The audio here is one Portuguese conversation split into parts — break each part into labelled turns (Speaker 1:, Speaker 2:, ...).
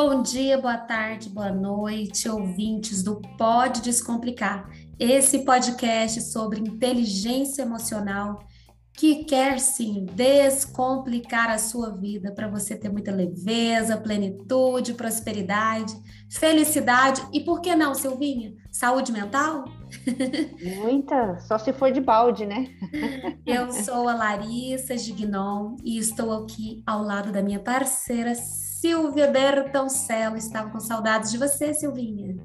Speaker 1: Bom dia, boa tarde, boa noite, ouvintes do Pode Descomplicar. Esse podcast sobre inteligência emocional que quer sim descomplicar a sua vida para você ter muita leveza, plenitude, prosperidade, felicidade e por que não, Silvinha? Saúde mental?
Speaker 2: Muita, só se for de balde, né?
Speaker 1: Eu sou a Larissa Gignon e estou aqui ao lado da minha parceira Silvia Bertoncello. Estava com saudades de você, Silvinha.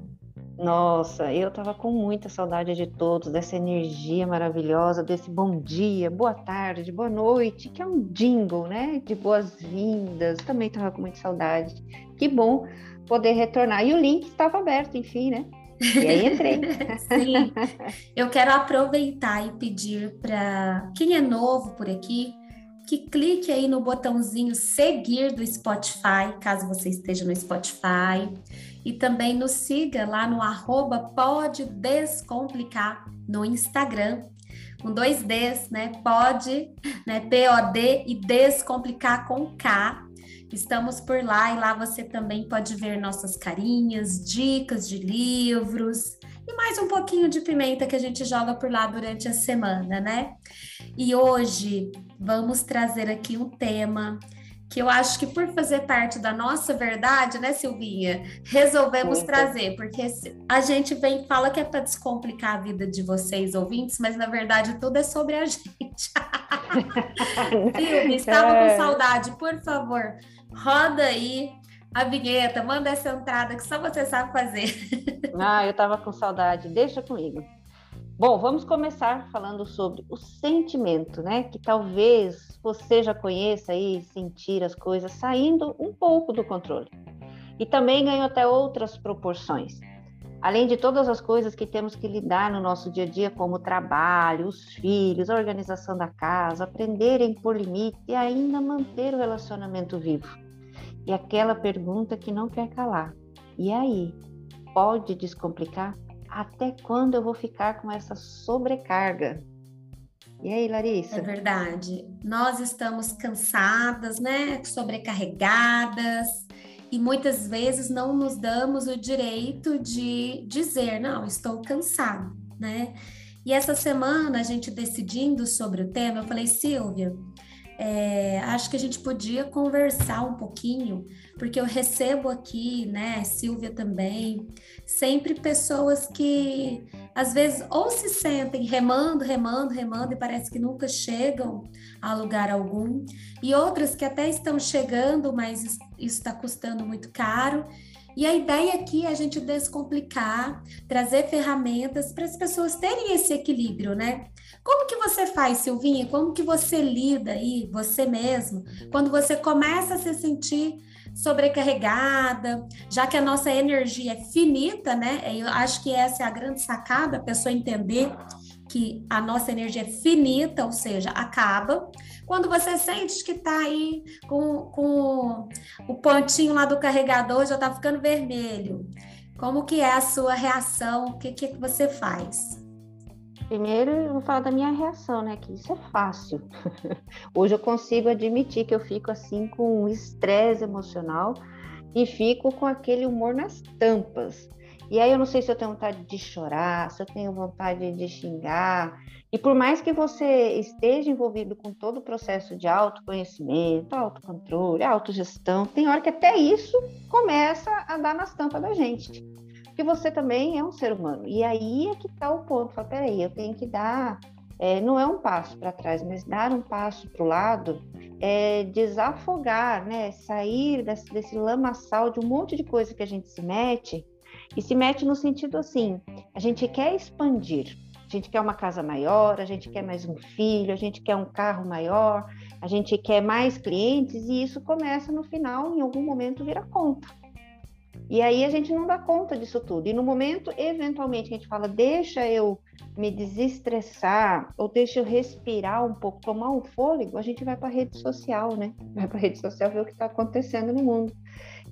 Speaker 2: Nossa, eu estava com muita saudade de todos, dessa energia maravilhosa, desse bom dia, boa tarde, boa noite, que é um jingle, né? De boas-vindas. Também estava com muita saudade. Que bom poder retornar. E o link estava aberto, enfim, né? E aí entrei.
Speaker 1: Sim. Eu quero aproveitar e pedir para quem é novo por aqui que clique aí no botãozinho seguir do Spotify, caso você esteja no Spotify, e também nos siga lá no arroba pode descomplicar no Instagram, com dois Ds, né? Pode, né? P-O-D e descomplicar com K. Estamos por lá e lá você também pode ver nossas carinhas, dicas de livros, e mais um pouquinho de pimenta que a gente joga por lá durante a semana, né? E hoje vamos trazer aqui um tema que eu acho que por fazer parte da nossa verdade, né, Silvinha, resolvemos Muito. trazer, porque a gente vem fala que é para descomplicar a vida de vocês ouvintes, mas na verdade tudo é sobre a gente. Silvia, estava com é. saudade, por favor, roda aí a vinheta, manda essa entrada que só você sabe fazer.
Speaker 2: Ah, eu estava com saudade, deixa comigo. Bom, vamos começar falando sobre o sentimento, né? Que talvez você já conheça aí, sentir as coisas saindo um pouco do controle. E também ganhou até outras proporções. Além de todas as coisas que temos que lidar no nosso dia a dia, como o trabalho, os filhos, a organização da casa, aprender a impor limite e ainda manter o relacionamento vivo. E aquela pergunta que não quer calar. E aí? Pode descomplicar? Até quando eu vou ficar com essa sobrecarga? E aí, Larissa?
Speaker 1: É verdade. Nós estamos cansadas, né? Sobrecarregadas. E muitas vezes não nos damos o direito de dizer, não, estou cansado, né? E essa semana, a gente decidindo sobre o tema, eu falei, Silvia, é, acho que a gente podia conversar um pouquinho, porque eu recebo aqui, né, Silvia também, sempre pessoas que às vezes ou se sentem remando, remando, remando e parece que nunca chegam a lugar algum, e outras que até estão chegando, mas isso está custando muito caro. E a ideia aqui é a gente descomplicar, trazer ferramentas para as pessoas terem esse equilíbrio, né? Como que você faz, Silvinha? Como que você lida aí, você mesmo, quando você começa a se sentir sobrecarregada, já que a nossa energia é finita, né? Eu acho que essa é a grande sacada, a pessoa entender que a nossa energia é finita, ou seja, acaba. Quando você sente que está aí com, com o pontinho lá do carregador já está ficando vermelho, como que é a sua reação? O que, que você faz?
Speaker 2: Primeiro, eu vou falar da minha reação, né? Que isso é fácil. Hoje eu consigo admitir que eu fico assim com um estresse emocional e fico com aquele humor nas tampas. E aí eu não sei se eu tenho vontade de chorar, se eu tenho vontade de xingar. E por mais que você esteja envolvido com todo o processo de autoconhecimento, autocontrole, autogestão, tem hora que até isso começa a dar nas tampas da gente porque você também é um ser humano. E aí é que está o ponto. Fala, peraí, eu tenho que dar, é, não é um passo para trás, mas dar um passo para o lado, é, desafogar, né? Sair desse, desse lamaçal de um monte de coisa que a gente se mete, e se mete no sentido assim: a gente quer expandir. A gente quer uma casa maior, a gente quer mais um filho, a gente quer um carro maior, a gente quer mais clientes, e isso começa no final, em algum momento, vira conta. E aí a gente não dá conta disso tudo. E no momento, eventualmente, a gente fala, deixa eu me desestressar, ou deixa eu respirar um pouco, tomar um fôlego, a gente vai para a rede social, né? Vai para a rede social ver o que está acontecendo no mundo.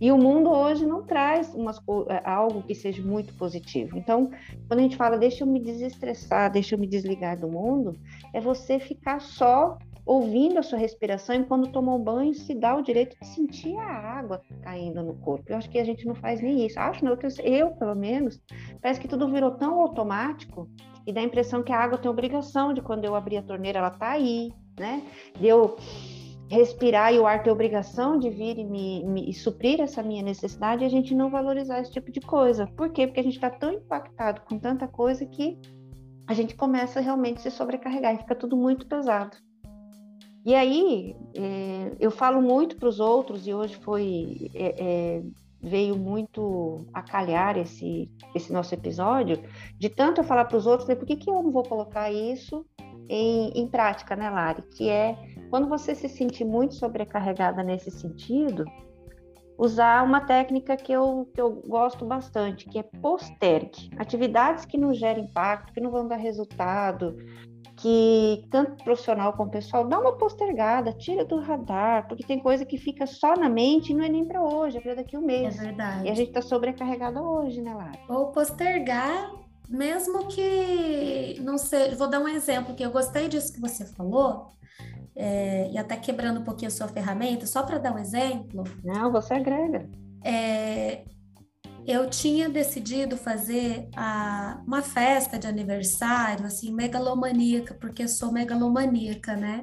Speaker 2: E o mundo hoje não traz umas, é, algo que seja muito positivo. Então, quando a gente fala, deixa eu me desestressar, deixa eu me desligar do mundo, é você ficar só ouvindo a sua respiração e quando toma um banho se dá o direito de sentir a água caindo no corpo. Eu acho que a gente não faz nem isso. Acho não, eu pelo menos, parece que tudo virou tão automático e dá a impressão que a água tem obrigação de quando eu abrir a torneira ela tá aí, né? De eu respirar e o ar ter obrigação de vir e me, me e suprir essa minha necessidade a gente não valorizar esse tipo de coisa. Por quê? Porque a gente está tão impactado com tanta coisa que a gente começa realmente a se sobrecarregar e fica tudo muito pesado. E aí, é, eu falo muito para os outros, e hoje foi é, é, veio muito a calhar esse, esse nosso episódio, de tanto eu falar para os outros, por que, que eu não vou colocar isso em, em prática, né, Lari? Que é quando você se sentir muito sobrecarregada nesse sentido, usar uma técnica que eu, que eu gosto bastante, que é postergue. Atividades que não geram impacto, que não vão dar resultado, que tanto profissional como pessoal, dá uma postergada, tira do radar, porque tem coisa que fica só na mente e não é nem para hoje, é para daqui a um mês.
Speaker 1: É verdade.
Speaker 2: E a gente está sobrecarregada hoje, né, Lara?
Speaker 1: Ou postergar, mesmo que não seja. Vou dar um exemplo que eu gostei disso que você falou. É, e até quebrando um pouquinho a sua ferramenta, só para dar um exemplo.
Speaker 2: Não, você agrega.
Speaker 1: É, eu tinha decidido fazer a, uma festa de aniversário, assim, megalomaníaca, porque sou megalomaníaca, né?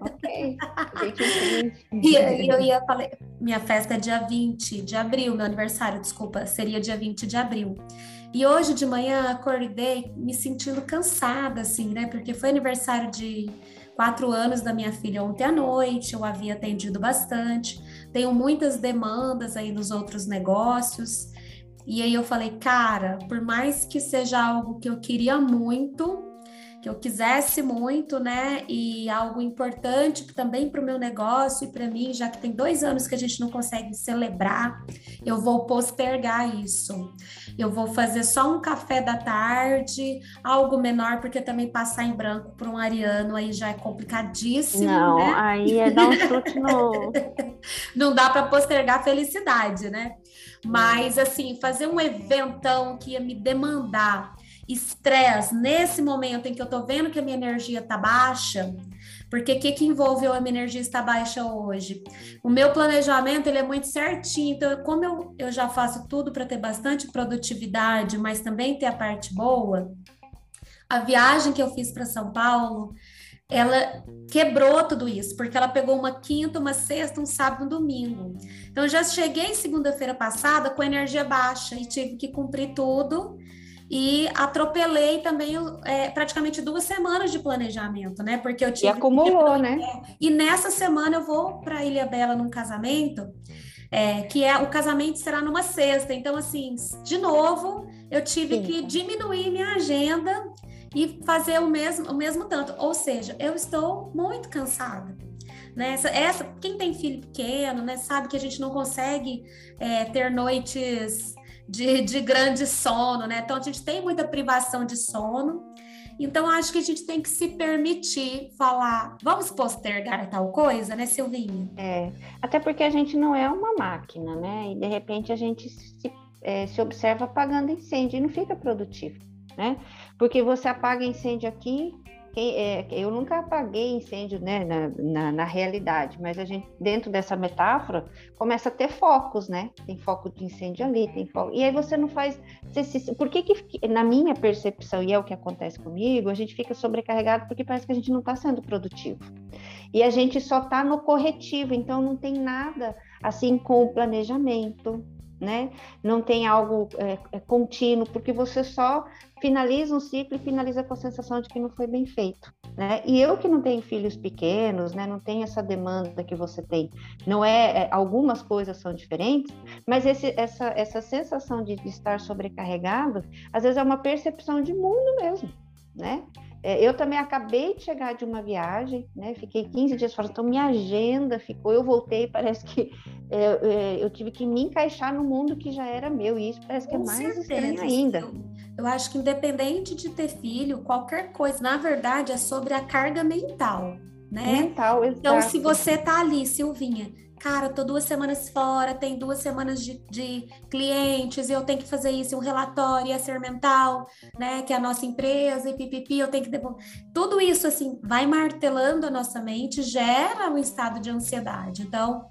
Speaker 2: Ok.
Speaker 1: e eu ia falar, minha festa é dia 20 de abril, meu aniversário, desculpa, seria dia 20 de abril. E hoje de manhã acordei me sentindo cansada, assim, né? Porque foi aniversário de quatro anos da minha filha ontem à noite, eu havia atendido bastante, tenho muitas demandas aí nos outros negócios. E aí eu falei, cara, por mais que seja algo que eu queria muito, que eu quisesse muito, né? E algo importante também para o meu negócio e para mim, já que tem dois anos que a gente não consegue celebrar, eu vou postergar isso. Eu vou fazer só um café da tarde, algo menor, porque também passar em branco para um ariano aí já é complicadíssimo.
Speaker 2: Não,
Speaker 1: né?
Speaker 2: aí é dar um chute no.
Speaker 1: não dá para postergar a felicidade, né? Mas assim, fazer um eventão que ia me demandar estresse nesse momento em que eu tô vendo que a minha energia tá baixa, porque o que, que envolveu a minha energia estar baixa hoje? O meu planejamento ele é muito certinho, então como eu, eu já faço tudo para ter bastante produtividade, mas também ter a parte boa, a viagem que eu fiz para São Paulo, ela quebrou tudo isso, porque ela pegou uma quinta, uma sexta, um sábado, um domingo. Então, eu já cheguei segunda-feira passada com energia baixa e tive que cumprir tudo e atropelei também é, praticamente duas semanas de planejamento, né? Porque eu tive.
Speaker 2: E acumulou, né?
Speaker 1: E nessa semana eu vou para Ilha Bela num casamento, é, que é o casamento será numa sexta. Então, assim, de novo, eu tive Sim. que diminuir minha agenda e fazer o mesmo, o mesmo tanto. Ou seja, eu estou muito cansada. Né? Essa, essa, quem tem filho pequeno, né, sabe que a gente não consegue é, ter noites de, de grande sono, né? Então a gente tem muita privação de sono. Então acho que a gente tem que se permitir falar, vamos postergar tal coisa, né, Silvinha?
Speaker 2: É, até porque a gente não é uma máquina, né? E de repente a gente se, é, se observa apagando incêndio e não fica produtivo, né? Porque você apaga incêndio aqui, quem, é, eu nunca apaguei incêndio né, na, na, na, realidade, mas a gente, dentro dessa metáfora, começa a ter focos, né? Tem foco de incêndio ali, tem foco. E aí você não faz. Você, se, por que, que, na minha percepção, e é o que acontece comigo, a gente fica sobrecarregado porque parece que a gente não está sendo produtivo. E a gente só está no corretivo, então não tem nada assim com o planejamento, né? Não tem algo é, é, contínuo, porque você só finaliza um ciclo e finaliza com a sensação de que não foi bem feito, né? E eu que não tenho filhos pequenos, né? Não tenho essa demanda que você tem. Não é, é algumas coisas são diferentes, mas esse, essa, essa sensação de, estar sobrecarregado, às vezes é uma percepção de mundo mesmo, né? É, eu também acabei de chegar de uma viagem, né? Fiquei 15 dias fora, então minha agenda ficou. Eu voltei, parece que é, é, eu tive que me encaixar no mundo que já era meu, e isso parece que é Com mais certeza. estranho ainda.
Speaker 1: Eu acho que independente de ter filho, qualquer coisa, na verdade, é sobre a carga mental, né?
Speaker 2: Mental, exato.
Speaker 1: Então, se você tá ali, Silvinha, cara, tô duas semanas fora, tem duas semanas de, de clientes, e eu tenho que fazer isso, um relatório, a ser mental, né? Que é a nossa empresa, e pipipi, eu tenho que devolver. Tudo isso, assim, vai martelando a nossa mente, gera um estado de ansiedade. Então,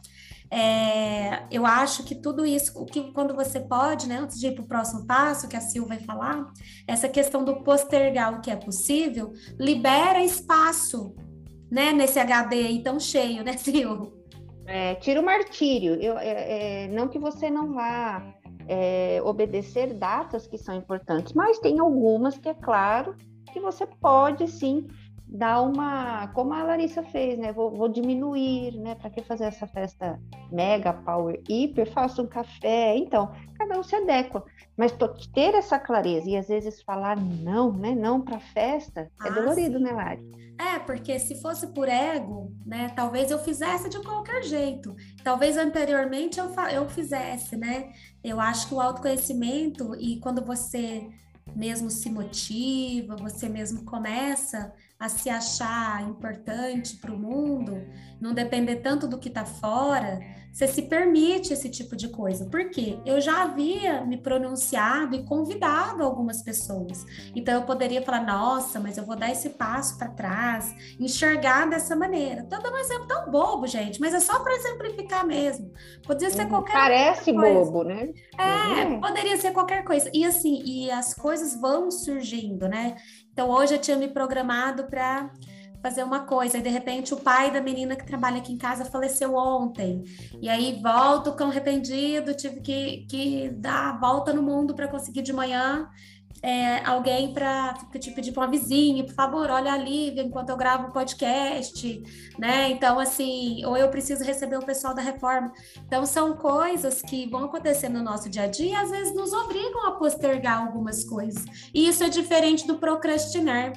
Speaker 1: é, eu acho que tudo isso, o que quando você pode, né, antes de ir para o próximo passo, que a Sil vai falar, essa questão do postergar o que é possível, libera espaço, né, nesse HD aí tão cheio, né, Sil?
Speaker 2: É, tira o martírio. Eu, é, é, não que você não vá é, obedecer datas que são importantes, mas tem algumas que é claro que você pode sim dar uma, como a Larissa fez, né? Vou, vou diminuir, né? Para que fazer essa festa mega, power, hiper? Faça um café. Então, cada um se adequa. Mas ter essa clareza e às vezes falar não, né? Não para festa é ah, dolorido, sim. né, Lari?
Speaker 1: É, porque se fosse por ego, né? Talvez eu fizesse de qualquer jeito. Talvez anteriormente eu, eu fizesse, né? Eu acho que o autoconhecimento e quando você mesmo se motiva, você mesmo começa a se achar importante para o mundo, não depender tanto do que está fora, você se permite esse tipo de coisa. Por quê? Eu já havia me pronunciado e convidado algumas pessoas. Então eu poderia falar, nossa, mas eu vou dar esse passo para trás, enxergar dessa maneira. Estou dando um exemplo tão bobo, gente, mas é só para exemplificar mesmo. Poderia ser uhum. qualquer
Speaker 2: Parece
Speaker 1: coisa.
Speaker 2: bobo, né?
Speaker 1: É, uhum. poderia ser qualquer coisa. E assim, e as coisas vão surgindo, né? Então hoje eu tinha me programado para fazer uma coisa, e de repente o pai da menina que trabalha aqui em casa faleceu ontem, e aí volto com arrependido, tive que, que dar a volta no mundo para conseguir de manhã é, alguém para te pedir para uma vizinha, por favor, olha a Lívia enquanto eu gravo o podcast, né? Então, assim, ou eu preciso receber o pessoal da reforma. Então, são coisas que vão acontecer no nosso dia a dia e às vezes nos obrigam a postergar algumas coisas. E isso é diferente do procrastinar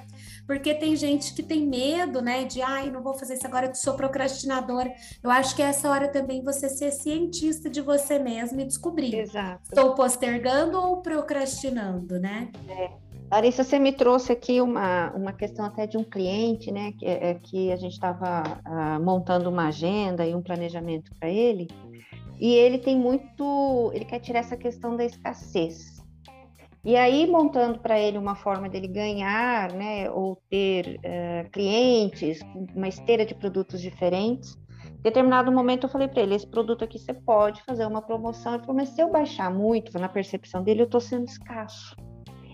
Speaker 1: porque tem gente que tem medo, né, de ai, não vou fazer isso agora, eu sou procrastinadora. Eu acho que é essa hora também você ser cientista de você mesmo e descobrir.
Speaker 2: Exato.
Speaker 1: Estou postergando ou procrastinando, né?
Speaker 2: É. Larissa, você me trouxe aqui uma, uma questão até de um cliente, né, que, é, que a gente estava ah, montando uma agenda e um planejamento para ele, e ele tem muito, ele quer tirar essa questão da escassez. E aí, montando para ele uma forma dele ganhar, né, ou ter uh, clientes, uma esteira de produtos diferentes, em determinado momento eu falei para ele, esse produto aqui você pode fazer uma promoção. Ele falou, mas se eu baixar muito, na percepção dele, eu estou sendo escasso.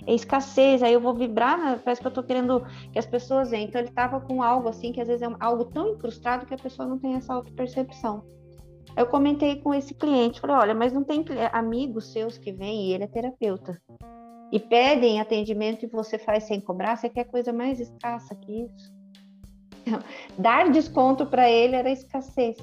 Speaker 2: É escassez, aí eu vou vibrar, né? parece que eu estou querendo que as pessoas venham. Então ele estava com algo assim, que às vezes é algo tão incrustado que a pessoa não tem essa auto-percepção. Eu comentei com esse cliente, falei, olha, mas não tem amigos seus que vêm, e ele é terapeuta e pedem atendimento e você faz sem cobrar, você quer coisa mais escassa que isso? Então, dar desconto para ele era escassez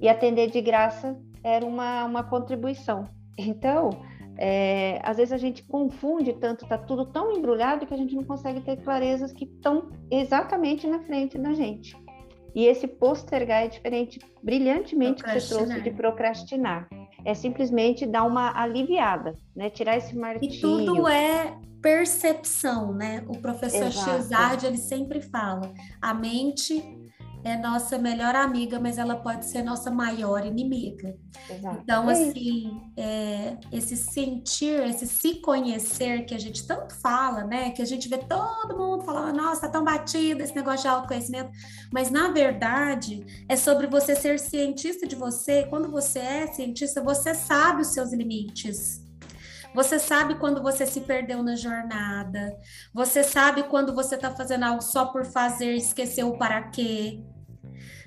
Speaker 2: e atender de graça era uma, uma contribuição. Então, é, às vezes a gente confunde tanto, tá tudo tão embrulhado que a gente não consegue ter clarezas que estão exatamente na frente da gente. E esse postergar é diferente, brilhantemente, que você trouxe de procrastinar é simplesmente dar uma aliviada, né? Tirar esse martírio.
Speaker 1: E tudo é percepção, né? O professor Exato. ele sempre fala, a mente é nossa melhor amiga, mas ela pode ser nossa maior inimiga. Exato. Então, é assim, é, esse sentir, esse se conhecer que a gente tanto fala, né? Que a gente vê todo mundo falando, nossa, tá tão batido esse negócio de autoconhecimento. Mas, na verdade, é sobre você ser cientista de você. Quando você é cientista, você sabe os seus limites. Você sabe quando você se perdeu na jornada. Você sabe quando você está fazendo algo só por fazer, esqueceu o para quê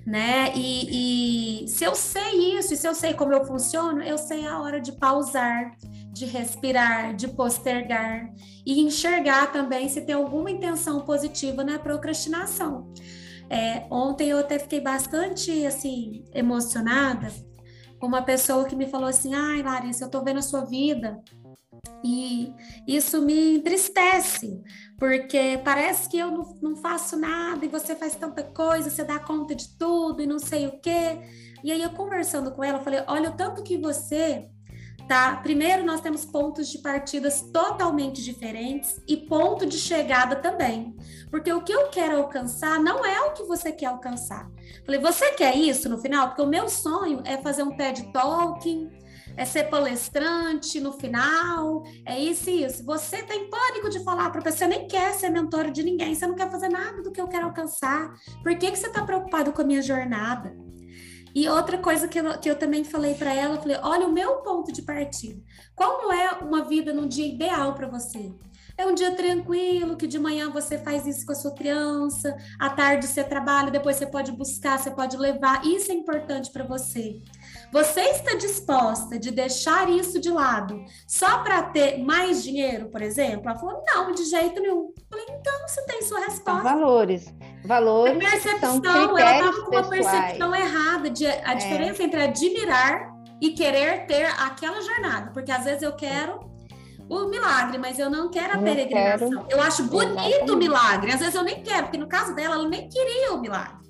Speaker 1: né? E, e, se eu sei isso, e se eu sei como eu funciono, eu sei a hora de pausar, de respirar, de postergar e enxergar também se tem alguma intenção positiva na procrastinação. É, ontem eu até fiquei bastante assim emocionada com uma pessoa que me falou assim: "Ai, Larissa, eu tô vendo a sua vida e isso me entristece, porque parece que eu não, não, faço nada e você faz tanta coisa, você dá conta de tudo e não sei o quê. E aí eu conversando com ela, falei: olha o tanto que você tá? Primeiro, nós temos pontos de partidas totalmente diferentes e ponto de chegada também. Porque o que eu quero alcançar não é o que você quer alcançar. Falei, você quer isso no final? Porque o meu sonho é fazer um TED Talking, é ser palestrante no final, é isso e isso. Você tem pânico de falar para a pessoa, nem quer ser mentor de ninguém, você não quer fazer nada do que eu quero alcançar. Por que, que você está preocupado com a minha jornada? E outra coisa que eu, que eu também falei para ela, eu falei, olha o meu ponto de partida. Como é uma vida num dia ideal para você? É um dia tranquilo, que de manhã você faz isso com a sua criança, à tarde você trabalha, depois você pode buscar, você pode levar. Isso é importante para você. Você está disposta de deixar isso de lado só para ter mais dinheiro, por exemplo? Ela falou: não, de jeito nenhum. Eu falei: então você tem sua resposta.
Speaker 2: Valores. Valores.
Speaker 1: A percepção, ela estava com uma percepção errada. De, a é. diferença entre admirar e querer ter aquela jornada. Porque às vezes eu quero o milagre, mas eu não quero a não peregrinação. Quero. Eu acho bonito Exatamente. o milagre. Às vezes eu nem quero, porque no caso dela, ela nem queria o milagre.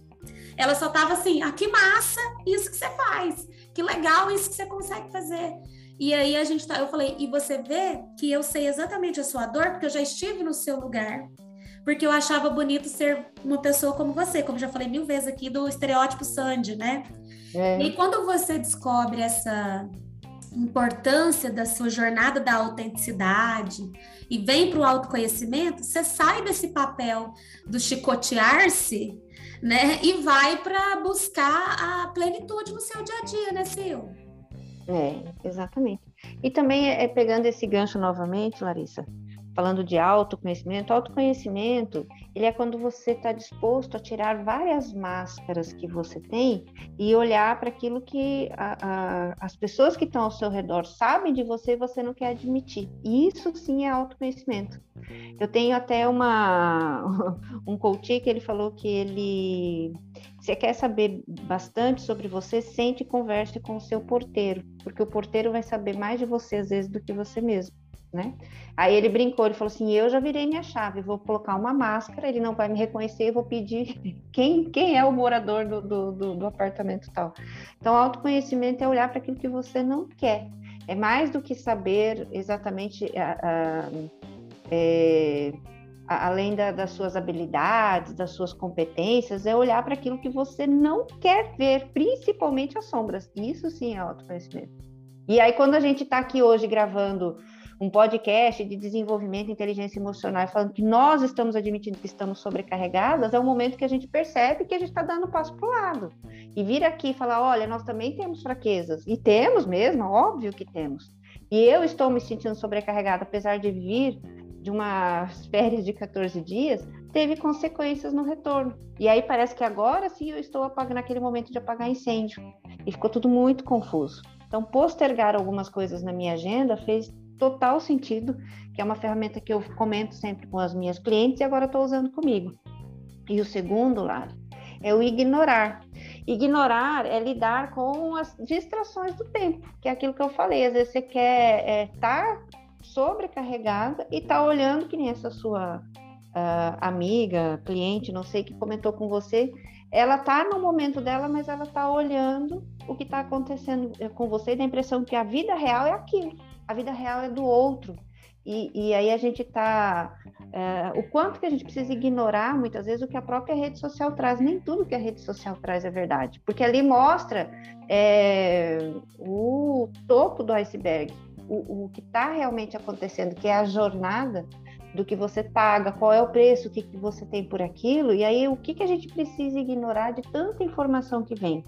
Speaker 1: Ela só estava assim, ah, que massa isso que você faz que legal isso que você consegue fazer. E aí a gente tá, eu falei, e você vê que eu sei exatamente a sua dor, porque eu já estive no seu lugar. Porque eu achava bonito ser uma pessoa como você, como já falei mil vezes aqui do estereótipo Sandy, né? É. E quando você descobre essa importância da sua jornada da autenticidade e vem para o autoconhecimento, você sai desse papel do chicotear-se né? E vai para buscar a plenitude no seu dia a dia, né, Sil?
Speaker 2: É, exatamente. E também é, é pegando esse gancho novamente, Larissa, falando de autoconhecimento, autoconhecimento, ele é quando você está disposto a tirar várias máscaras que você tem e olhar para aquilo que a, a, as pessoas que estão ao seu redor sabem de você e você não quer admitir. Isso sim é autoconhecimento. Eu tenho até uma um coach que ele falou que ele você quer saber bastante sobre você, sente e converse com o seu porteiro, porque o porteiro vai saber mais de você às vezes do que você mesmo né? Aí ele brincou, ele falou assim: eu já virei minha chave, vou colocar uma máscara, ele não vai me reconhecer, eu vou pedir quem, quem é o morador do, do, do, do apartamento tal. Então, autoconhecimento é olhar para aquilo que você não quer. É mais do que saber exatamente a, a, é, a, além da, das suas habilidades, das suas competências, é olhar para aquilo que você não quer ver, principalmente as sombras. Isso sim é autoconhecimento. E aí, quando a gente está aqui hoje gravando um podcast de desenvolvimento e inteligência emocional falando que nós estamos admitindo que estamos sobrecarregadas, é o momento que a gente percebe que a gente está dando passo para o lado. E vir aqui e falar: olha, nós também temos fraquezas. E temos mesmo, óbvio que temos. E eu estou me sentindo sobrecarregada, apesar de vir de umas férias de 14 dias, teve consequências no retorno. E aí parece que agora sim eu estou apagando naquele momento de apagar incêndio. E ficou tudo muito confuso. Então, postergar algumas coisas na minha agenda fez total sentido, que é uma ferramenta que eu comento sempre com as minhas clientes e agora estou usando comigo. E o segundo, Lara, é o ignorar. Ignorar é lidar com as distrações do tempo, que é aquilo que eu falei. Às vezes você quer estar é, tá sobrecarregada e tá olhando que nem essa sua uh, amiga, cliente, não sei, que comentou com você. Ela tá no momento dela, mas ela tá olhando o que está acontecendo eh, com você e dá a impressão que a vida real é aquilo a vida real é do outro. E, e aí a gente está. É, o quanto que a gente precisa ignorar, muitas vezes, o que a própria rede social traz. Nem tudo que a rede social traz é verdade. Porque ali mostra é, o topo do iceberg, o, o que está realmente acontecendo, que é a jornada do que você paga, qual é o preço, o que, que você tem por aquilo, e aí o que, que a gente precisa ignorar de tanta informação que vem.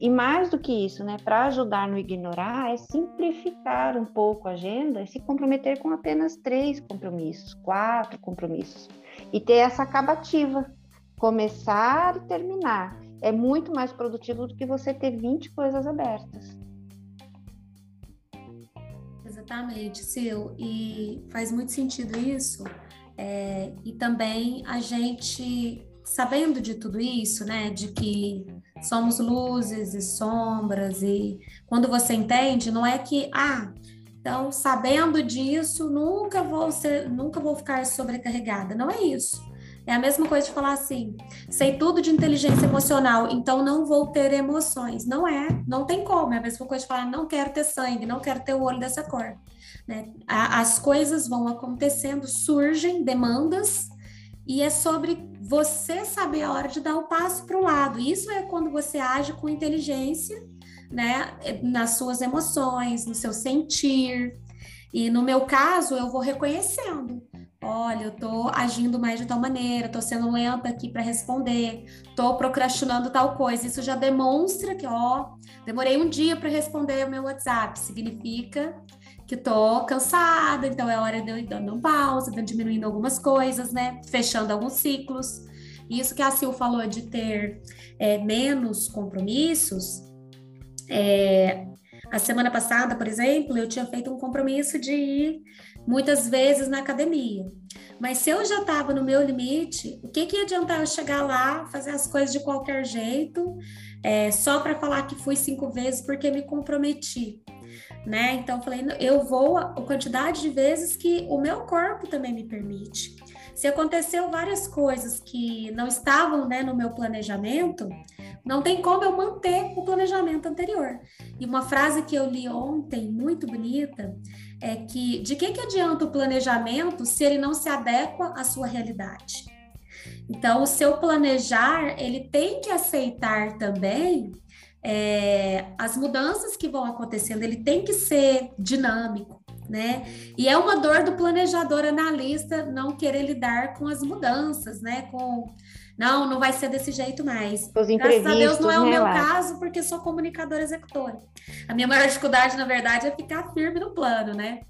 Speaker 2: E mais do que isso, né, para ajudar no ignorar, é simplificar um pouco a agenda e se comprometer com apenas três compromissos, quatro compromissos. E ter essa acabativa, começar e terminar. É muito mais produtivo do que você ter 20 coisas abertas.
Speaker 1: Exatamente, Sil. E faz muito sentido isso. É, e também a gente, sabendo de tudo isso, né, de que somos luzes e sombras e quando você entende, não é que ah, então sabendo disso, nunca vou ser, nunca vou ficar sobrecarregada. Não é isso. É a mesma coisa de falar assim: sei tudo de inteligência emocional, então não vou ter emoções. Não é, não tem como. É a mesma coisa de falar: não quero ter sangue, não quero ter o olho dessa cor. Né? As coisas vão acontecendo, surgem demandas, e é sobre você saber a hora de dar o passo para o lado. Isso é quando você age com inteligência, né? Nas suas emoções, no seu sentir. E no meu caso, eu vou reconhecendo. Olha, eu tô agindo mais de tal maneira, tô sendo lenta aqui para responder, tô procrastinando tal coisa. Isso já demonstra que, ó, demorei um dia para responder o meu WhatsApp. Significa que tô cansada, então é hora de eu ir dando pausa, diminuindo algumas coisas, né? Fechando alguns ciclos. Isso que a Sil falou de ter é, menos compromissos. É, a semana passada, por exemplo, eu tinha feito um compromisso de ir muitas vezes na academia. Mas se eu já estava no meu limite, o que, que ia adiantar eu chegar lá, fazer as coisas de qualquer jeito, é, só para falar que fui cinco vezes porque me comprometi? Né? Então, falei, eu vou a quantidade de vezes que o meu corpo também me permite. Se aconteceu várias coisas que não estavam né, no meu planejamento, não tem como eu manter o planejamento anterior. E uma frase que eu li ontem, muito bonita, é que de que, que adianta o planejamento se ele não se adequa à sua realidade? Então, o seu planejar, ele tem que aceitar também é, as mudanças que vão acontecendo, ele tem que ser dinâmico, né? E é uma dor do planejador analista não querer lidar com as mudanças, né? Com não, não vai ser desse jeito mais.
Speaker 2: Os Graças a Deus
Speaker 1: não é
Speaker 2: o
Speaker 1: meu
Speaker 2: lá.
Speaker 1: caso, porque sou comunicadora executora. A minha maior dificuldade, na verdade, é ficar firme no plano, né?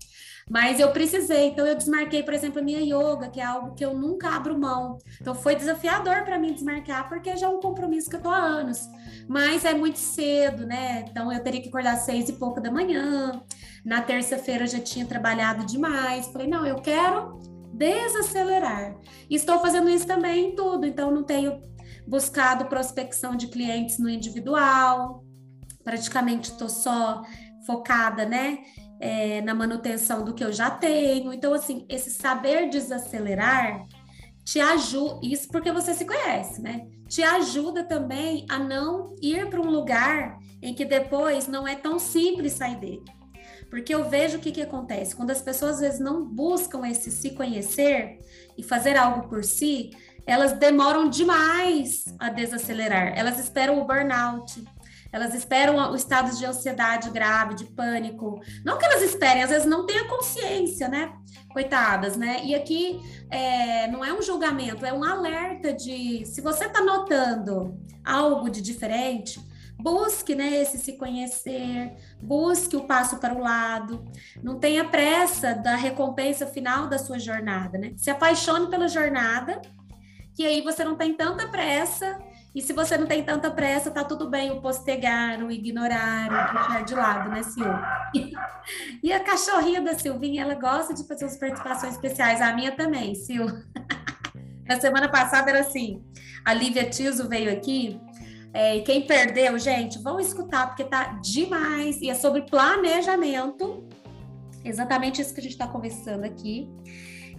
Speaker 1: Mas eu precisei, então eu desmarquei, por exemplo, a minha yoga, que é algo que eu nunca abro mão. Então foi desafiador para mim desmarcar, porque já é um compromisso que eu tô há anos. Mas é muito cedo, né? Então eu teria que acordar às seis e pouco da manhã. Na terça-feira eu já tinha trabalhado demais. Falei, não, eu quero desacelerar. Estou fazendo isso também em tudo, então não tenho buscado prospecção de clientes no individual. Praticamente estou só focada, né? é, na manutenção do que eu já tenho. Então, assim, esse saber desacelerar te ajuda, isso porque você se conhece, né? Te ajuda também a não ir para um lugar em que depois não é tão simples sair dele. Porque eu vejo o que, que acontece. Quando as pessoas às vezes não buscam esse se conhecer e fazer algo por si, elas demoram demais a desacelerar. Elas esperam o burnout, elas esperam o estado de ansiedade grave, de pânico. Não que elas esperem, às vezes não têm a consciência, né? Coitadas, né? E aqui é, não é um julgamento, é um alerta de se você está notando algo de diferente, busque né, esse se conhecer, busque o passo para o lado, não tenha pressa da recompensa final da sua jornada, né? Se apaixone pela jornada, que aí você não tem tanta pressa e se você não tem tanta pressa, tá tudo bem o postergar, o ignorar, o deixar de lado, né, Sil? E a cachorrinha da Silvinha, ela gosta de fazer as participações especiais. A minha também, Sil. Na semana passada era assim, a Lívia Tiso veio aqui, é, e quem perdeu, gente, vão escutar, porque tá demais, e é sobre planejamento, exatamente isso que a gente está conversando aqui.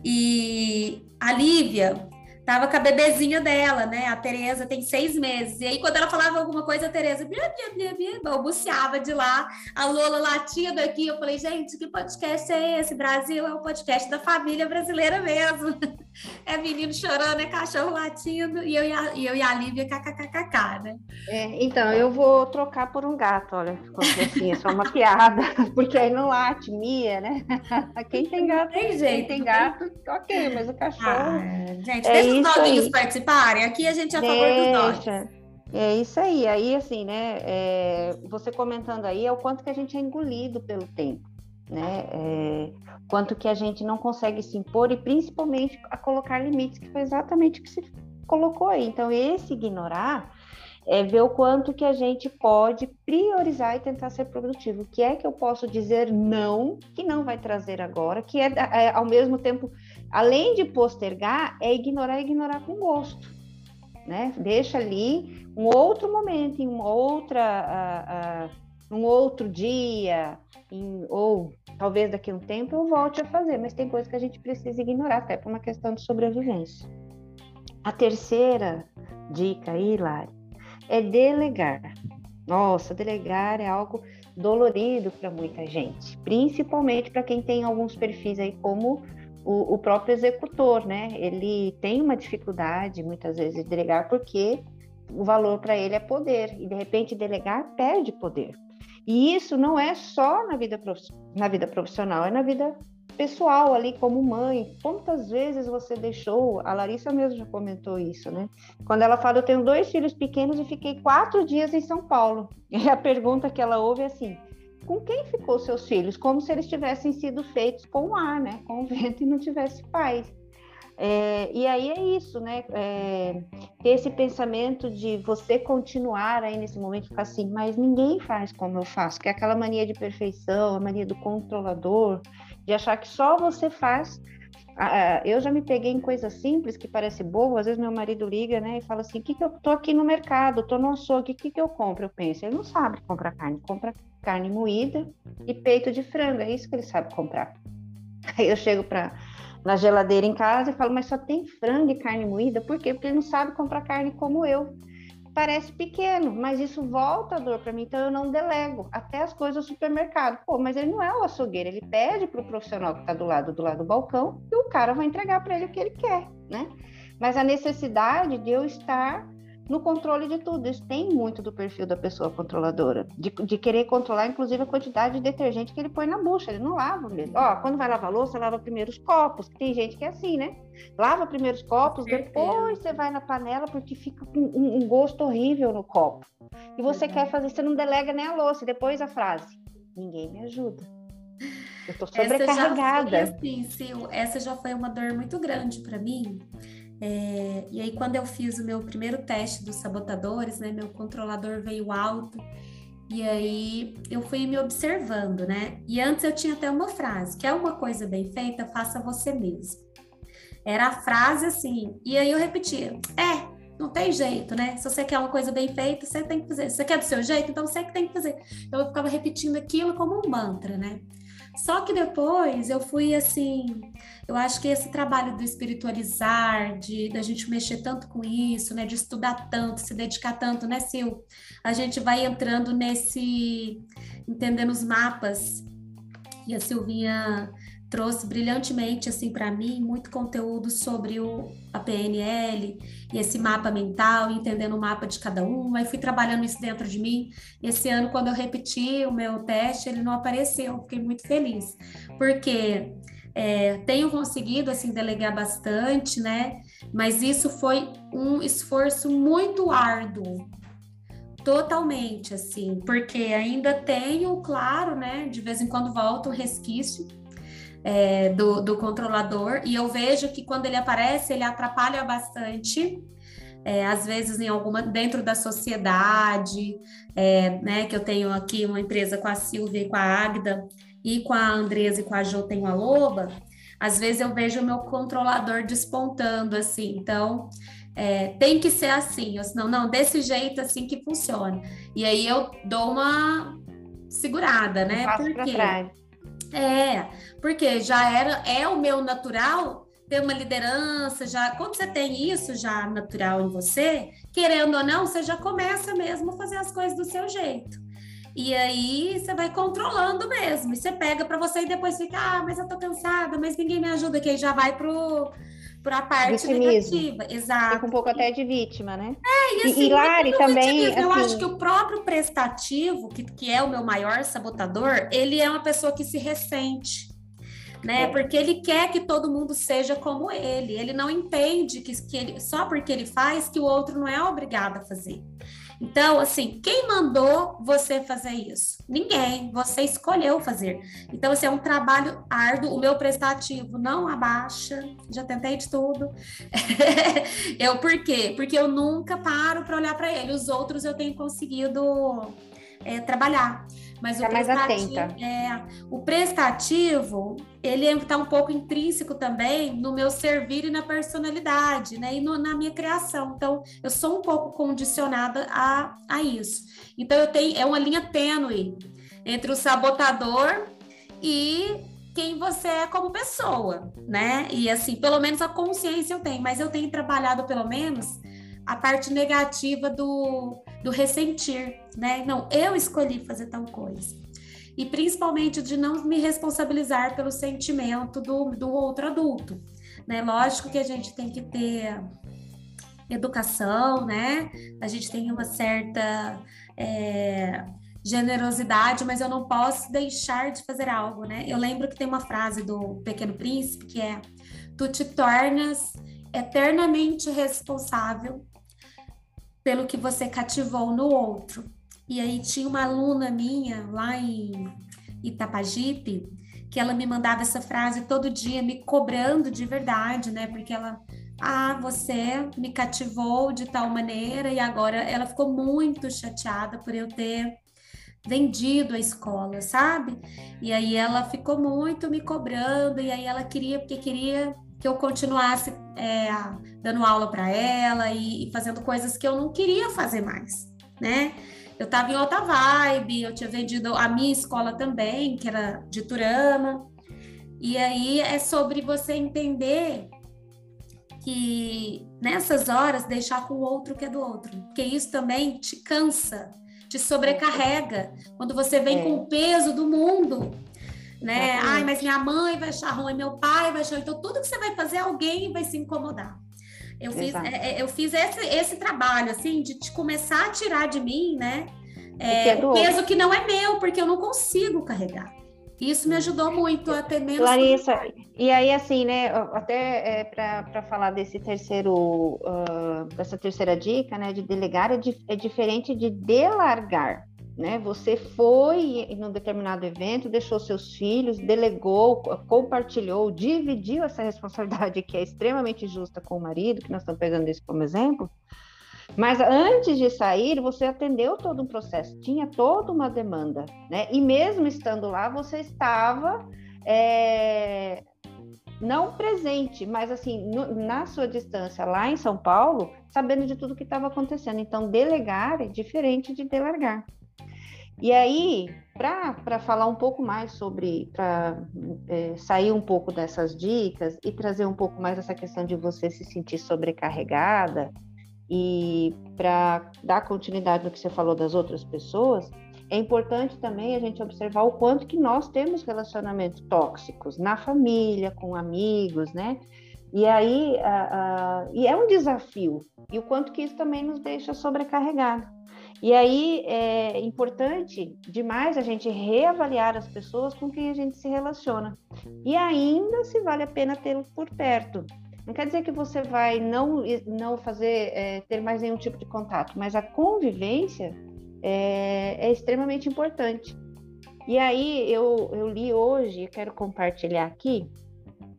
Speaker 1: E a Lívia, Tava com a bebezinha dela, né? A Tereza tem seis meses. E aí, quando ela falava alguma coisa, a Tereza bia, bia, bia, balbuciava de lá. A Lola latia daqui. Eu falei, gente, que podcast é esse? Brasil é o podcast da família brasileira mesmo. É menino chorando, é cachorro latindo. E eu e a, e eu e a Lívia kkkk, né?
Speaker 2: É, então, eu vou trocar por um gato, olha. Assim, é só uma piada. Porque aí não late, mia, né? Quem tem gato, tem jeito. Quem tem gato, ok. Mas o cachorro... Ah,
Speaker 1: gente, é deixa os doguinhos participarem. Aqui a gente é a favor dos dogs.
Speaker 2: É isso aí. Aí, assim, né? É, você comentando aí é o quanto que a gente é engolido pelo tempo, né? É, quanto que a gente não consegue se impor e principalmente a colocar limites, que foi exatamente o que você colocou aí. Então, esse ignorar é ver o quanto que a gente pode priorizar e tentar ser produtivo. O que é que eu posso dizer não, que não vai trazer agora, que é, é ao mesmo tempo além de postergar, é ignorar, ignorar com gosto, né? Deixa ali um outro momento, em uma outra, uh, uh, um outro dia, em, ou talvez daqui a um tempo eu volte a fazer, mas tem coisas que a gente precisa ignorar, até por uma questão de sobrevivência. A terceira dica aí, Lari, é delegar. Nossa, delegar é algo dolorido para muita gente, principalmente para quem tem alguns perfis aí como o, o, próprio executor, né? Ele tem uma dificuldade muitas vezes de delegar porque o valor para ele é poder e de repente delegar perde poder. E isso não é só na vida, na vida profissional, é na vida pessoal ali como mãe. Quantas vezes você deixou? A Larissa mesmo já comentou isso, né? Quando ela fala, eu tenho dois filhos pequenos e fiquei quatro dias em São Paulo. E a pergunta que ela ouve é assim: com quem ficou seus filhos? Como se eles tivessem sido feitos com o ar, né? Com o vento e não tivesse pais. É, e aí é isso, né? É, ter esse pensamento de você continuar aí nesse momento ficar assim, mas ninguém faz como eu faço, que é aquela mania de perfeição, a mania do controlador, de achar que só você faz. Eu já me peguei em coisas simples que parece boa, às vezes meu marido liga, né, e fala assim, que que eu tô aqui no mercado, tô no açougue, o que que eu compro? Eu penso, ele não sabe comprar carne, compra carne moída e peito de frango, é isso que ele sabe comprar. Aí eu chego para na geladeira em casa e falo, mas só tem frango e carne moída, por quê? Porque ele não sabe comprar carne como eu parece pequeno, mas isso volta a dor para mim, então eu não delego. Até as coisas do supermercado. Pô, mas ele não é o açougueiro, ele pede para o profissional que está do lado do lado do balcão e o cara vai entregar para ele o que ele quer, né? Mas a necessidade de eu estar no controle de tudo. Isso tem muito do perfil da pessoa controladora, de, de, querer controlar, inclusive, a quantidade de detergente que ele põe na bucha. Ele não lava mesmo. Ó, quando vai lavar louça, lava primeiro os copos. Tem gente que é assim, né? Lava primeiro os copos, depois você vai na panela, porque fica com um, um gosto horrível no copo. E você uhum. quer fazer, você não delega nem a louça. E depois a frase: ninguém me ajuda. Eu tô sobrecarregada.
Speaker 1: Essa já foi, assim, Sil, essa já foi uma dor muito grande para mim é, e aí, quando eu fiz o meu primeiro teste dos sabotadores, né, meu controlador veio alto, e aí eu fui me observando, né? E antes eu tinha até uma frase: que é uma coisa bem feita, faça você mesmo. Era a frase assim, e aí eu repetia: é, não tem jeito, né? Se você quer uma coisa bem feita, você tem que fazer. Se você quer do seu jeito, então você que tem que fazer. Então eu ficava repetindo aquilo como um mantra, né? Só que depois eu fui assim, eu acho que esse trabalho do espiritualizar, de da gente mexer tanto com isso, né, de estudar tanto, se dedicar tanto, né, Sil? A gente vai entrando nesse entendendo os mapas. E a Silvinha trouxe brilhantemente assim para mim muito conteúdo sobre o a PNL e esse mapa mental, entendendo o mapa de cada um. Aí fui trabalhando isso dentro de mim. Esse ano quando eu repeti o meu teste, ele não apareceu. Fiquei muito feliz. Porque é, tenho conseguido assim delegar bastante, né? Mas isso foi um esforço muito árduo, totalmente assim, porque ainda tenho, claro, né? De vez em quando volta um resquício é, do, do controlador, e eu vejo que quando ele aparece, ele atrapalha bastante. É, às vezes em alguma dentro da sociedade, é, né, que eu tenho aqui uma empresa com a Silvia e com a Águida, e com a Andresa e com a Jo tenho a Loba, às vezes eu vejo o meu controlador despontando assim, então é, tem que ser assim, ou senão, não, desse jeito assim que funciona. E aí eu dou uma segurada, né?
Speaker 2: Por quê?
Speaker 1: É, porque já era, é o meu natural ter uma liderança, já quando você tem isso já natural em você, querendo ou não, você já começa mesmo a fazer as coisas do seu jeito. E aí você vai controlando mesmo. E você pega para você e depois fica, ah, mas eu tô cansada, mas ninguém me ajuda, que aí já vai pro para a parte negativa. Exato.
Speaker 2: Fica um pouco até de vítima, né?
Speaker 1: É, e assim, e, Lari também. Assim... Eu acho que o próprio prestativo, que, que é o meu maior sabotador, ele é uma pessoa que se ressente. Né? É. Porque ele quer que todo mundo seja como ele. Ele não entende que, que ele, só porque ele faz que o outro não é obrigado a fazer. Então, assim, quem mandou você fazer isso? Ninguém, você escolheu fazer. Então, assim, é um trabalho árduo. O meu prestativo não abaixa, já tentei de tudo. eu, por quê? Porque eu nunca paro para olhar para ele. Os outros eu tenho conseguido é, trabalhar. Mas o
Speaker 2: tá prestativo,
Speaker 1: é, o prestativo, ele está um pouco intrínseco também no meu servir e na personalidade, né? E no, na minha criação. Então, eu sou um pouco condicionada a, a isso. Então, eu tenho é uma linha tênue entre o sabotador e quem você é como pessoa, né? E assim, pelo menos a consciência eu tenho, mas eu tenho trabalhado pelo menos a parte negativa do, do ressentir, né? Não, eu escolhi fazer tal coisa. E principalmente de não me responsabilizar pelo sentimento do, do outro adulto. Né? Lógico que a gente tem que ter educação, né? A gente tem uma certa é, generosidade, mas eu não posso deixar de fazer algo, né? Eu lembro que tem uma frase do Pequeno Príncipe que é: Tu te tornas eternamente responsável pelo que você cativou no outro. E aí tinha uma aluna minha lá em Itapajipe que ela me mandava essa frase todo dia, me cobrando de verdade, né? Porque ela, ah, você me cativou de tal maneira e agora ela ficou muito chateada por eu ter vendido a escola, sabe? E aí ela ficou muito me cobrando e aí ela queria porque queria que eu continuasse é, dando aula para ela e, e, fazendo coisas que eu não queria fazer mais, né? Eu estava em outra vibe, eu tinha vendido a minha escola também, que era de Turama, e aí é sobre você entender que nessas horas deixar com o outro que é do outro, porque isso também te cansa, te sobrecarrega. Quando você vem é. com o peso do mundo, né? Exatamente. Ai, mas minha mãe vai achar ruim, meu pai vai achar. Então, tudo que você vai fazer, alguém vai se incomodar. Eu fiz, é, é, eu fiz esse, esse trabalho, assim, de te começar a tirar de mim, né? É, o peso que não é meu, porque eu não consigo carregar. Isso me ajudou muito a ter menos.
Speaker 2: Larissa, e aí, assim, né, até é, para falar desse terceiro, uh, dessa terceira dica, né, de delegar, é, di é diferente de delargar né? Você foi em um determinado evento, deixou seus filhos, delegou, compartilhou, dividiu essa responsabilidade que é extremamente justa com o marido, que nós estamos pegando isso como exemplo. Mas antes de sair, você atendeu todo um processo, tinha toda uma demanda, né? E mesmo estando lá, você estava é, não presente, mas assim, no, na sua distância lá em São Paulo, sabendo de tudo que estava acontecendo. Então, delegar é diferente de delargar. E aí, para falar um pouco mais sobre, para é, sair um pouco dessas dicas e trazer um pouco mais essa questão de você se sentir sobrecarregada e para dar continuidade no que você falou das outras pessoas, é importante também a gente observar o quanto que nós temos relacionamentos tóxicos na família, com amigos, né? E aí, e é um desafio, e o quanto que isso também nos deixa sobrecarregados. E aí é importante demais a gente reavaliar as pessoas com quem a gente se relaciona. E ainda se vale a pena tê-lo por perto. Não quer dizer que você vai não, não fazer, é, ter mais nenhum tipo de contato, mas a convivência é, é extremamente importante. E aí eu, eu li hoje, quero compartilhar aqui,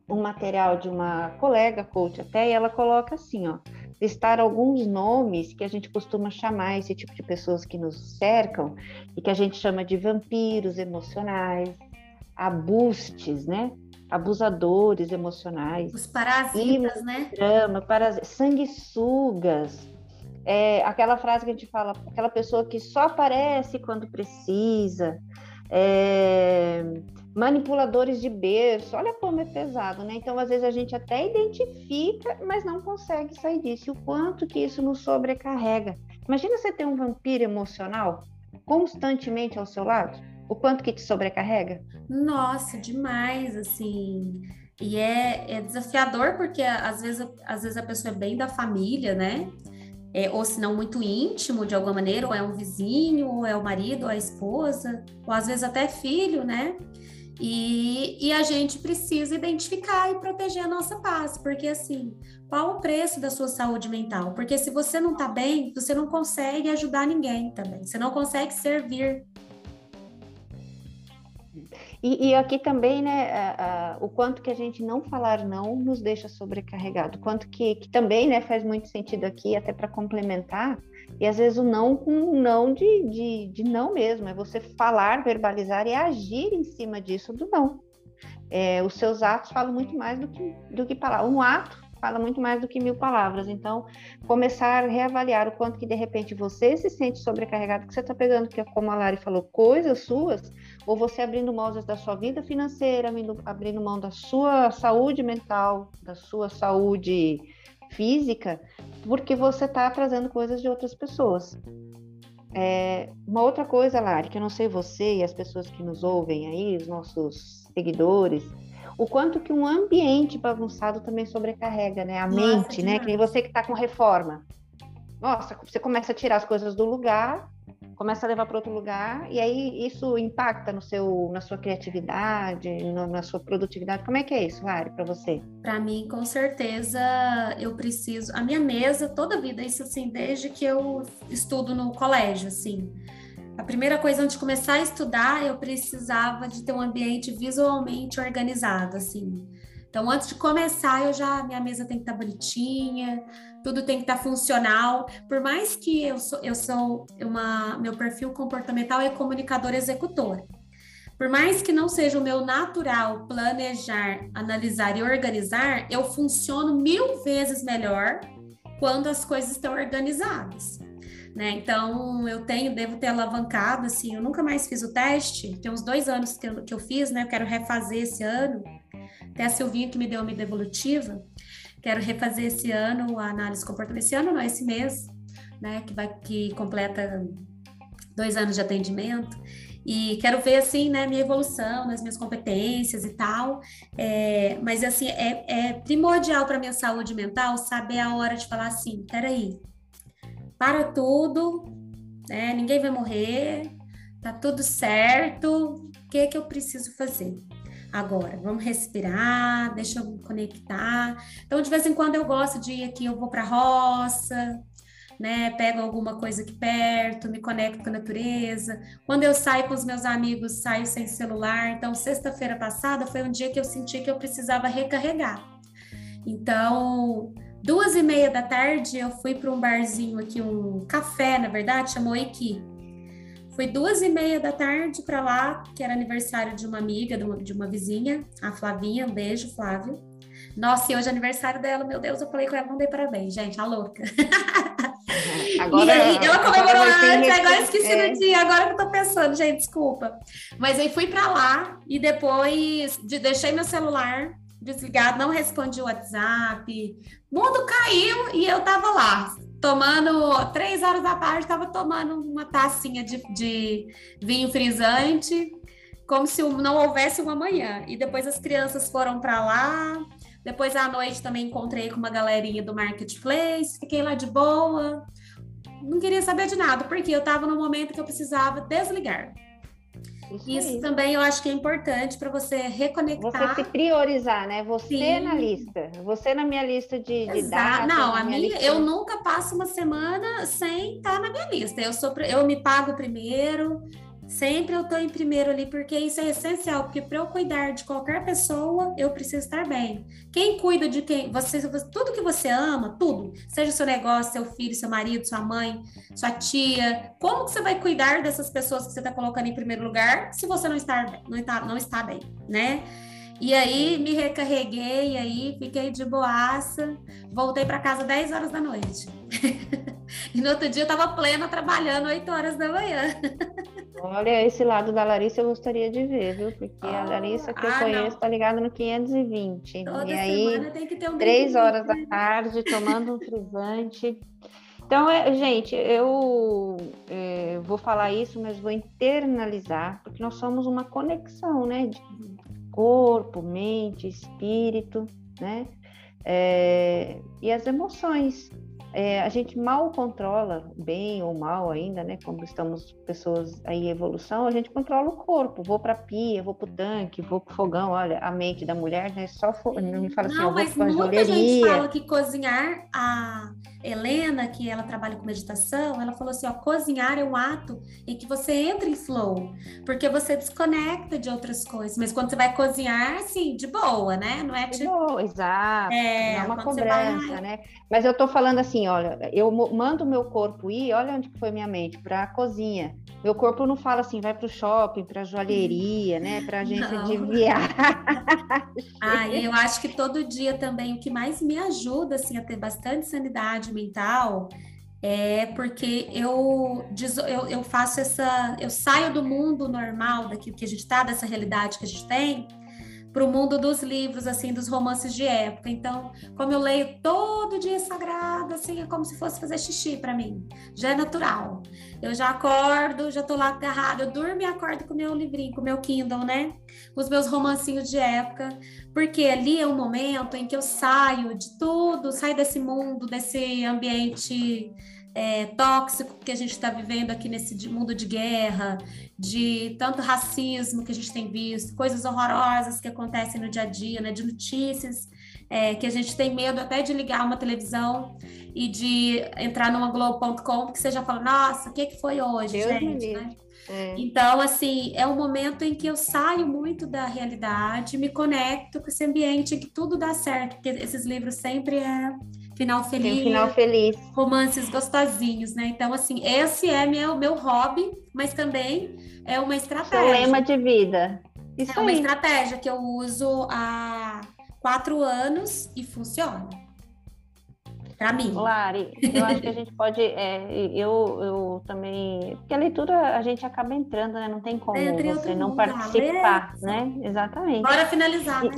Speaker 2: um material de uma colega coach até, e ela coloca assim, ó, listar alguns nomes que a gente costuma chamar esse tipo de pessoas que nos cercam e que a gente chama de vampiros emocionais, abustes, né? Abusadores emocionais.
Speaker 1: Os parasitas, né?
Speaker 2: Drama, paras... sanguessugas. É, aquela frase que a gente fala, aquela pessoa que só aparece quando precisa. É, manipuladores de berço, olha como é pesado, né? Então, às vezes a gente até identifica, mas não consegue sair disso. E o quanto que isso nos sobrecarrega. Imagina você ter um vampiro emocional constantemente ao seu lado, o quanto que te sobrecarrega?
Speaker 1: Nossa, demais, assim. E é, é desafiador porque às vezes, às vezes a pessoa é bem da família, né? É, ou se não muito íntimo de alguma maneira, ou é um vizinho, ou é o marido, ou a esposa, ou às vezes até filho, né? E, e, a gente precisa identificar e proteger a nossa paz, porque assim, qual o preço da sua saúde mental? Porque se você não tá bem, você não consegue ajudar ninguém também, você não consegue servir.
Speaker 2: E, e aqui também, né, a, a, o quanto que a gente não falar não nos deixa sobrecarregado, quanto que, que também, né, faz muito sentido aqui, até para complementar, e às vezes o não com um não de, de, de não mesmo, é você falar, verbalizar e agir em cima disso do não. É, os seus atos falam muito mais do que, do que palavras. Um ato fala muito mais do que mil palavras. Então, começar a reavaliar o quanto que de repente você se sente sobrecarregado, que você está pegando, que como a Lari falou, coisas suas, ou você abrindo mão da sua vida financeira, abrindo mão da sua saúde mental, da sua saúde física, porque você está trazendo coisas de outras pessoas. É, uma outra coisa, Lari, que eu não sei você e as pessoas que nos ouvem aí, os nossos seguidores, o quanto que um ambiente bagunçado também sobrecarrega, né? A Nossa, mente, né? Que nem você que está com reforma. Nossa, você começa a tirar as coisas do lugar, começa a levar para outro lugar, e aí isso impacta no seu, na sua criatividade, no, na sua produtividade. Como é que é isso, Lari, para você?
Speaker 1: Para mim, com certeza, eu preciso. A minha mesa, toda a vida, isso assim, desde que eu estudo no colégio, assim. A primeira coisa antes de começar a estudar, eu precisava de ter um ambiente visualmente organizado, assim. Então, antes de começar, eu já minha mesa tem que estar tá bonitinha, tudo tem que estar tá funcional. Por mais que eu sou, eu sou uma, meu perfil comportamental é comunicador executor. Por mais que não seja o meu natural planejar, analisar e organizar, eu funciono mil vezes melhor quando as coisas estão organizadas. Né? Então, eu tenho, devo ter alavancado, assim, eu nunca mais fiz o teste, tem uns dois anos que eu, que eu fiz, né? Eu quero refazer esse ano. Até a Silvinha que me deu uma devolutiva. Quero refazer esse ano a análise comportamental. Esse ano não, esse mês, né? Que, vai, que completa dois anos de atendimento. E quero ver, assim, né, minha evolução nas minhas competências e tal. É, mas, assim, é, é primordial para minha saúde mental saber a hora de falar assim: peraí, para tudo, né? Ninguém vai morrer, tá tudo certo. O que, que eu preciso fazer? Agora, vamos respirar, deixa eu me conectar. Então, de vez em quando eu gosto de ir aqui, eu vou para a roça, né? Pego alguma coisa aqui perto, me conecto com a natureza. Quando eu saio com os meus amigos, saio sem celular. Então, sexta-feira passada foi um dia que eu senti que eu precisava recarregar. Então, duas e meia da tarde, eu fui para um barzinho aqui, um café, na verdade, chamou Equi. Foi duas e meia da tarde para lá, que era aniversário de uma amiga, de uma, de uma vizinha, a Flavinha. Um beijo, Flávio. Nossa, e hoje é aniversário dela, meu Deus, eu falei com ela, não dei parabéns, gente, a louca. Agora, e aí, ela comemorou antes, agora esqueci é. do dia, agora que eu tô pensando, gente, desculpa. Mas aí fui para lá e depois de, deixei meu celular desligado, não respondi o WhatsApp, mundo caiu e eu tava lá, tomando, três horas da tarde, estava tomando uma tacinha de, de vinho frisante, como se não houvesse uma manhã. E depois as crianças foram para lá. Depois à noite também encontrei com uma galerinha do marketplace, fiquei lá de boa. Não queria saber de nada, porque eu estava no momento que eu precisava desligar. Isso, Isso também eu acho que é importante para você reconectar.
Speaker 2: Você se priorizar, né? Você Sim. na lista. Você na minha lista de, de dados.
Speaker 1: Não, a minha, eu nunca passo uma semana sem estar tá na minha lista. Eu sou eu me pago primeiro, Sempre eu estou em primeiro ali, porque isso é essencial, porque para eu cuidar de qualquer pessoa, eu preciso estar bem. Quem cuida de quem? Você, tudo que você ama, tudo, seja seu negócio, seu filho, seu marido, sua mãe, sua tia, como que você vai cuidar dessas pessoas que você está colocando em primeiro lugar se você não está, não está, não está bem, né? E aí me recarreguei, aí fiquei de boaça, voltei para casa 10 horas da noite. e no outro dia eu estava plena trabalhando 8 horas da manhã.
Speaker 2: Olha, esse lado da Larissa eu gostaria de ver, viu? Porque oh, a Larissa que eu ah, conheço está ligada no 520. Toda e aí, tem que ter um três horas da tarde, tomando um frisante. Então, é, gente, eu é, vou falar isso, mas vou internalizar, porque nós somos uma conexão, né? De corpo, mente, espírito, né? É, e as emoções. É, a gente mal controla, bem ou mal ainda, né? Como estamos pessoas aí em evolução, a gente controla o corpo. Vou para pia, vou para o tanque, vou para o fogão. Olha, a mente da mulher, né? Só não me fala assim,
Speaker 1: não, eu vou mas muita gente fala que cozinhar a Helena, que ela trabalha com meditação, ela falou assim: ó, cozinhar é um ato em que você entra em flow, porque você desconecta de outras coisas. Mas quando você vai cozinhar, assim, de boa, né? Não é
Speaker 2: de tipo... boa, exato. É, não é uma cobrança, vai... né? Mas eu tô falando assim: olha, eu mando meu corpo ir, olha onde foi minha mente, para a cozinha. Meu corpo não fala assim, vai para o shopping, para a joalheria, né? Para agência não. de viagem.
Speaker 1: Ah, eu acho que todo dia também o que mais me ajuda assim a ter bastante sanidade mental é porque eu, eu, eu faço essa. Eu saio do mundo normal, daquilo que a gente está, dessa realidade que a gente tem, para o mundo dos livros, assim, dos romances de época. Então, como eu leio todo dia sagrado, assim, é como se fosse fazer xixi para mim. Já é natural. Eu já acordo, já tô lá agarrada, eu durmo e acordo com o meu livrinho, com o meu Kindle, né? Com os meus romancinhos de época, porque ali é um momento em que eu saio de tudo, saio desse mundo, desse ambiente é, tóxico que a gente está vivendo aqui nesse mundo de guerra, de tanto racismo que a gente tem visto, coisas horrorosas que acontecem no dia a dia, né, de notícias é, que a gente tem medo até de ligar uma televisão e de entrar numa Globo.com que você já fala, nossa, o que, que foi hoje, Deus gente? Né? É. Então, assim, é um momento em que eu saio muito da realidade, me conecto com esse ambiente em que tudo dá certo, porque esses livros sempre é final feliz.
Speaker 2: Tem um final feliz.
Speaker 1: Romances gostosinhos, né? Então, assim, esse é meu, meu hobby, mas também é uma estratégia.
Speaker 2: Seu lema de vida.
Speaker 1: Isso é uma estratégia que eu uso há quatro anos e funciona para mim.
Speaker 2: Lari, eu acho que a gente pode, é, eu, eu também, porque a leitura a gente acaba entrando, né? Não tem como você não participar, né? Exatamente.
Speaker 1: Bora finalizar, né,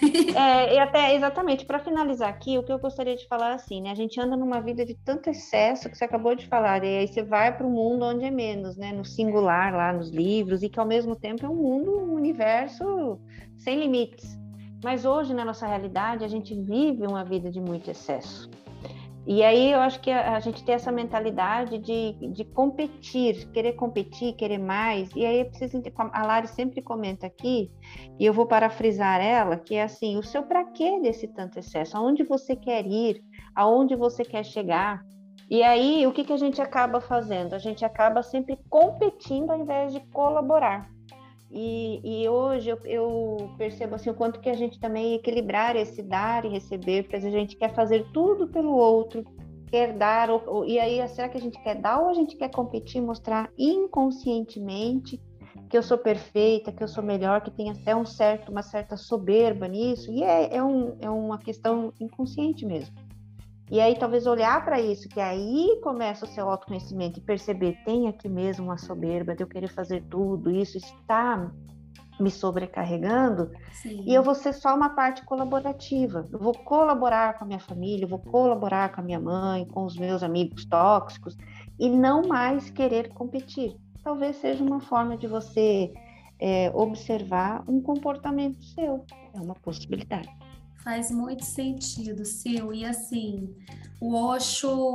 Speaker 2: É, e até, exatamente, para finalizar aqui, o que eu gostaria de falar assim, né? A gente anda numa vida de tanto excesso que você acabou de falar, e aí você vai para o mundo onde é menos, né? No singular, lá nos livros, e que ao mesmo tempo é um mundo, um universo sem limites. Mas hoje, na nossa realidade, a gente vive uma vida de muito excesso. E aí eu acho que a, a, gente tem essa mentalidade de, de competir, querer competir, querer mais. E aí preciso a Lari sempre comenta aqui, e eu vou parafrisar ela, que é assim, o seu para quê desse tanto excesso? Aonde você quer ir? Aonde você quer chegar? E aí, o que, que a gente acaba fazendo? A gente acaba sempre competindo ao invés de colaborar. E, e hoje eu, eu, percebo assim o quanto que a gente também equilibrar esse dar e receber, porque a gente quer fazer tudo pelo outro, quer dar, ou, ou, e aí será que a gente quer dar ou a gente quer competir, mostrar inconscientemente que eu sou perfeita, que eu sou melhor, que tem até um certo, uma certa soberba nisso, e é, é, um, é uma questão inconsciente mesmo. E aí talvez olhar para isso, que aí começa o seu autoconhecimento e perceber, tem aqui mesmo uma soberba de eu querer fazer tudo, isso está me sobrecarregando, Sim. e eu vou ser só uma parte colaborativa. Eu vou colaborar com a minha família, eu vou colaborar com a minha mãe, com os meus amigos tóxicos, e não mais querer competir. Talvez seja uma forma de você é, observar um comportamento seu. É uma possibilidade.
Speaker 1: Faz muito sentido, Sil. E assim, o Osho,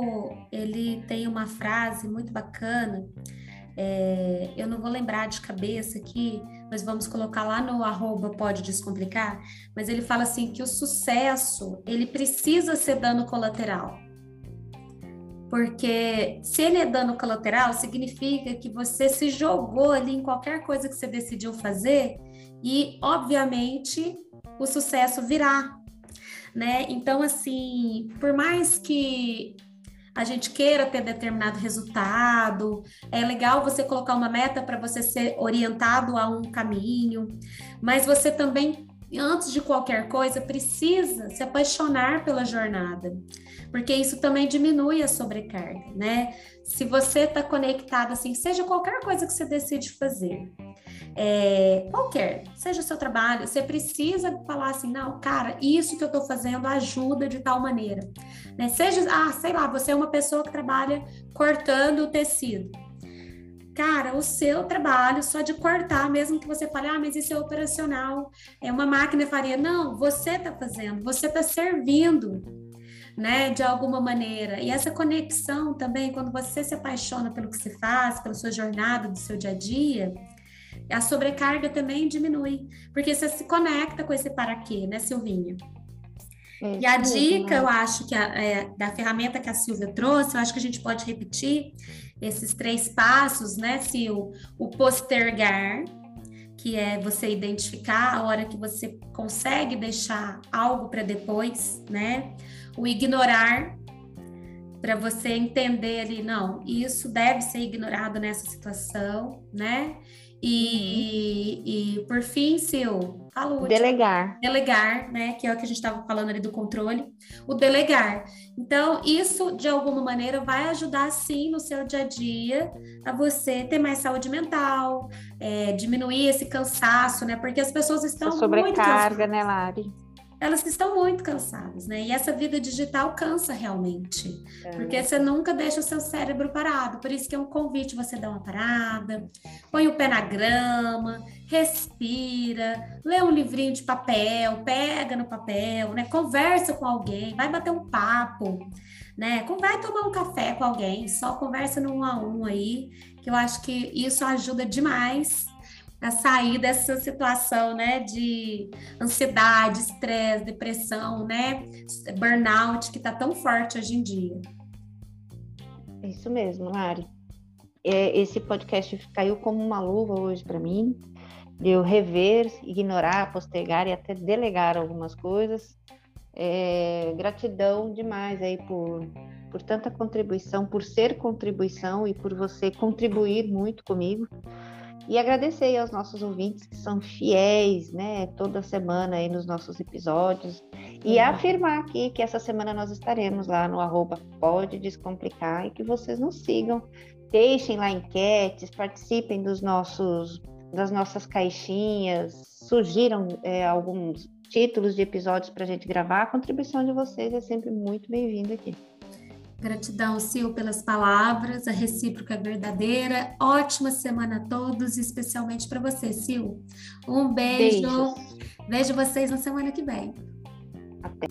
Speaker 1: ele tem uma frase muito bacana. É, eu não vou lembrar de cabeça aqui, mas vamos colocar lá no arroba pode descomplicar. Mas ele fala assim que o sucesso ele precisa ser dano colateral. Porque se ele é dano colateral, significa que você se jogou ali em qualquer coisa que você decidiu fazer e, obviamente, o sucesso virá né? Então, assim, por mais que a gente queira ter determinado resultado, é legal você colocar uma meta para você ser orientado a um caminho, mas você também, antes de qualquer coisa, precisa se apaixonar pela jornada, porque isso também diminui a sobrecarga, né? Se você está conectado assim, seja qualquer coisa que você decide fazer, é, qualquer, seja o seu trabalho, você precisa falar assim, não, cara, isso que eu estou fazendo ajuda de tal maneira. Né? Seja, ah, sei lá, você é uma pessoa que trabalha cortando o tecido. Cara, o seu trabalho só de cortar, mesmo que você fale, ah, mas isso é operacional, é uma máquina faria. Não, você está fazendo, você está servindo, né, de alguma maneira. E essa conexão também, quando você se apaixona pelo que você faz, pela sua jornada, do seu dia a dia, a sobrecarga também diminui, porque você se conecta com esse para quê, né, Silvinha? É, e a dica, né? eu acho que a, é, da ferramenta que a Silvia trouxe, eu acho que a gente pode repetir esses três passos, né, Sil? O postergar, que é você identificar a hora que você consegue deixar algo para depois, né? O ignorar, para você entender ali, não, isso deve ser ignorado nessa situação, né? E, uhum. e por fim, seu
Speaker 2: fala Delegar.
Speaker 1: Delegar, né? Que é o que a gente estava falando ali do controle. O delegar. Então, isso, de alguma maneira, vai ajudar, sim, no seu dia a dia, a você ter mais saúde mental, é, diminuir esse cansaço, né? Porque as pessoas estão.
Speaker 2: Essa sobrecarga, né, Lari?
Speaker 1: Elas estão muito cansadas, né? E essa vida digital cansa realmente, é. porque você nunca deixa o seu cérebro parado. Por isso que é um convite você dar uma parada, põe o pé na grama, respira, lê um livrinho de papel, pega no papel, né? Conversa com alguém, vai bater um papo, né? Vai tomar um café com alguém, só conversa no um a um aí, que eu acho que isso ajuda demais a sair dessa situação, né, de ansiedade, estresse, depressão, né, burnout que está tão forte hoje em dia.
Speaker 2: É isso mesmo, Lari. É, esse podcast caiu como uma luva hoje para mim, de eu rever, ignorar, postergar e até delegar algumas coisas. É, gratidão demais aí por, por tanta contribuição, por ser contribuição e por você contribuir muito comigo. E agradecer aos nossos ouvintes que são fiéis, né, toda semana aí nos nossos episódios. E afirmar aqui que essa semana nós estaremos lá no arroba Pode Descomplicar e que vocês nos sigam. Deixem lá enquetes, participem dos nossos, das nossas caixinhas, surgiram é, alguns títulos de episódios para a gente gravar. A contribuição de vocês é sempre muito bem-vinda aqui.
Speaker 1: Gratidão, Sil, pelas palavras, a recíproca verdadeira. Ótima semana a todos, especialmente para você, Sil. Um beijo. Beijos. Vejo vocês na semana que vem.
Speaker 2: Até.